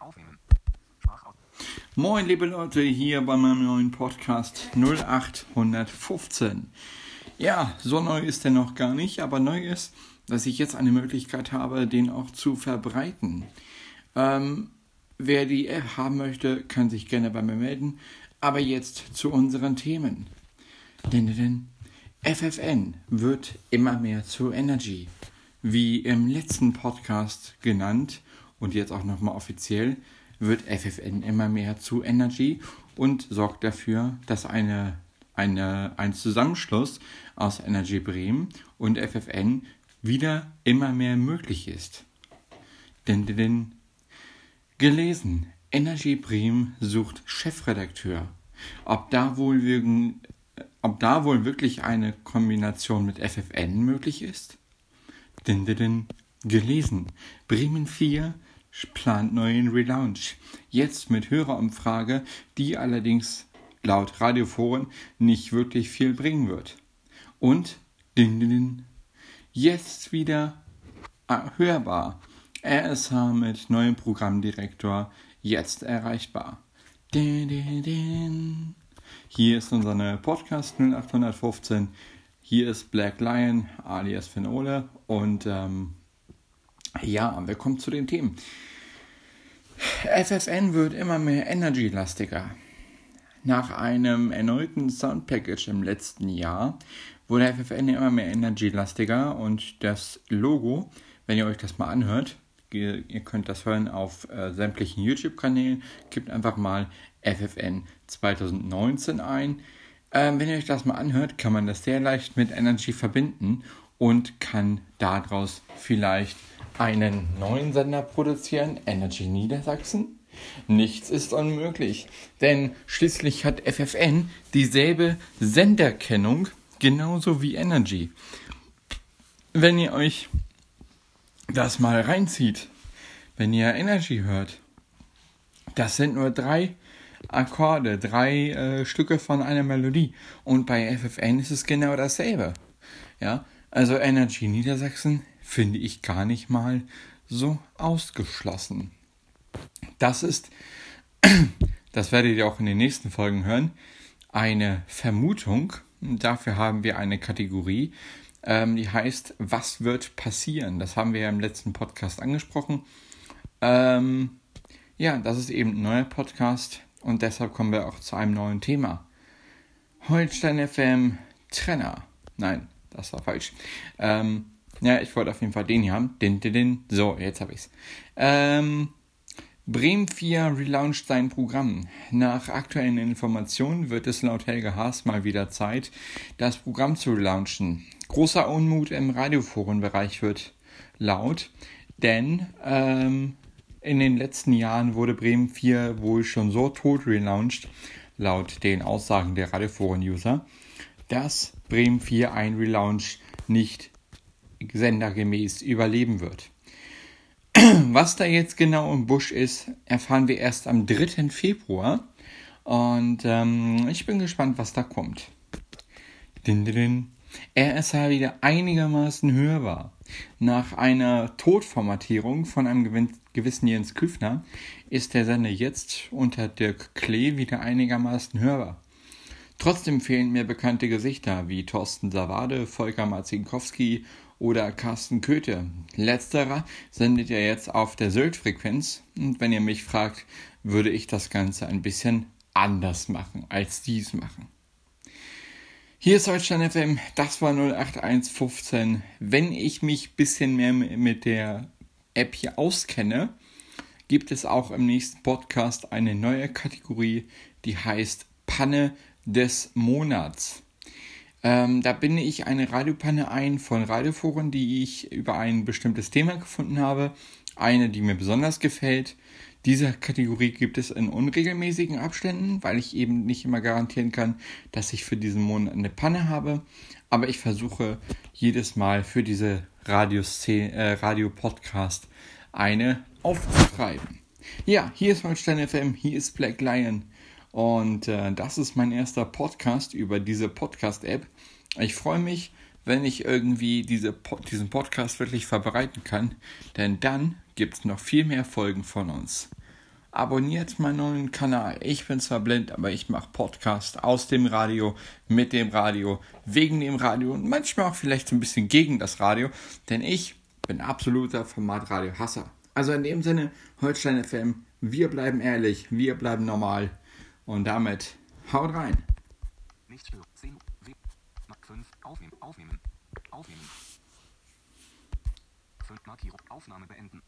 Aufnehmen. Moin, liebe Leute, hier bei meinem neuen Podcast 0815. Ja, so neu ist er noch gar nicht, aber neu ist, dass ich jetzt eine Möglichkeit habe, den auch zu verbreiten. Ähm, wer die App haben möchte, kann sich gerne bei mir melden. Aber jetzt zu unseren Themen. Denn, denn FFN wird immer mehr zu Energy. Wie im letzten Podcast genannt und jetzt auch nochmal offiziell, wird FFN immer mehr zu Energy und sorgt dafür, dass eine, eine, ein Zusammenschluss aus Energy Bremen und FFN wieder immer mehr möglich ist. Denn, denn gelesen, Energy Bremen sucht Chefredakteur. Ob da wohl wegen, ob da wohl wirklich eine Kombination mit FFN möglich ist? Din, din. Gelesen. Bremen 4 plant neuen Relaunch. Jetzt mit Hörerumfrage, die allerdings laut Radioforen nicht wirklich viel bringen wird. Und din, din, din. jetzt wieder hörbar. RSH mit neuem Programmdirektor jetzt erreichbar. Din, din, din. Hier ist unser Podcast 0815. Hier ist Black Lion alias Fenole und ähm, ja, wir kommen zu den Themen. FFN wird immer mehr energy-lastiger. Nach einem erneuten Soundpackage im letzten Jahr wurde FFN immer mehr energy-lastiger und das Logo, wenn ihr euch das mal anhört, ihr, könnt das hören auf äh, sämtlichen YouTube-Kanälen, gebt einfach mal FFN 2019 ein. Ähm, wenn ihr euch das mal anhört, kann man das sehr leicht mit Energy verbinden und kann daraus vielleicht einen neuen Sender produzieren, Energy Niedersachsen. Nichts ist unmöglich, denn schließlich hat FFN dieselbe Senderkennung, genauso wie Energy. Wenn ihr euch das mal reinzieht, wenn ihr Energy hört, das sind nur drei Akkorde, drei äh, Stücke von einer Melodie. Und bei FFN ist es genau dasselbe. Ja, also Energy Niedersachsen finde ich gar nicht mal so ausgeschlossen. Das ist, das werdet ihr auch in den nächsten Folgen hören, eine Vermutung. Dafür haben wir eine Kategorie, ähm, die heißt, was wird passieren? Das haben wir ja im letzten Podcast angesprochen. Ähm, ja, das ist eben ein neuer Podcast und deshalb kommen wir auch zu einem neuen Thema. Holstein FM Trenner. Nein, das war falsch. Ähm, ja, ich wollte auf jeden Fall den hier haben. Din, din, din. So, jetzt habe ich's. Ähm, Bremen 4 relauncht sein Programm. Nach aktuellen Informationen wird es laut Helge Haas mal wieder Zeit, das Programm zu relaunchen. Großer Unmut im Radioforenbereich wird laut, denn ähm, in den letzten Jahren wurde Bremen 4 wohl schon so tot relaunched, laut den Aussagen der Radioforen-User, dass Bremen 4 ein Relaunch nicht sendergemäß überleben wird. Was da jetzt genau im Busch ist, erfahren wir erst am 3. Februar. Und ähm, ich bin gespannt, was da kommt. Din, din, din. RSH wieder einigermaßen hörbar. Nach einer Todformatierung von einem gewissen Jens Küfner ist der Sender jetzt unter Dirk Klee wieder einigermaßen hörbar. Trotzdem fehlen mir bekannte Gesichter wie Thorsten Savade, Volker Marzinkowski oder Carsten Köthe. Letzterer sendet ja jetzt auf der Sylt-Frequenz und wenn ihr mich fragt, würde ich das Ganze ein bisschen anders machen, als dies machen. Hier ist Deutschland FM, das war 08115. Wenn ich mich ein bisschen mehr mit der App hier auskenne, gibt es auch im nächsten Podcast eine neue Kategorie, die heißt Panne des Monats. Ähm, da binde ich eine Radiopanne ein von Radioforen, die ich über ein bestimmtes Thema gefunden habe. Eine, die mir besonders gefällt. Diese Kategorie gibt es in unregelmäßigen Abständen, weil ich eben nicht immer garantieren kann, dass ich für diesen Monat eine Panne habe. Aber ich versuche jedes Mal für diese Radio-Podcast äh, Radio eine aufzuschreiben. Ja, hier ist Holstein FM, hier ist Black Lion. Und äh, das ist mein erster Podcast über diese Podcast-App. Ich freue mich, wenn ich irgendwie diese, diesen Podcast wirklich verbreiten kann, denn dann gibt es noch viel mehr Folgen von uns. abonniert meinen neuen Kanal. Ich bin zwar blind, aber ich mache Podcast aus dem Radio, mit dem Radio, wegen dem Radio und manchmal auch vielleicht ein bisschen gegen das Radio, denn ich bin absoluter Formatradio-Hasser. Also in dem Sinne, Holstein FM, wir bleiben ehrlich, wir bleiben normal und damit haut rein. Nicht stören. 10, 5, aufnehmen, aufnehmen, aufnehmen. 5 Markierung, Aufnahme beenden.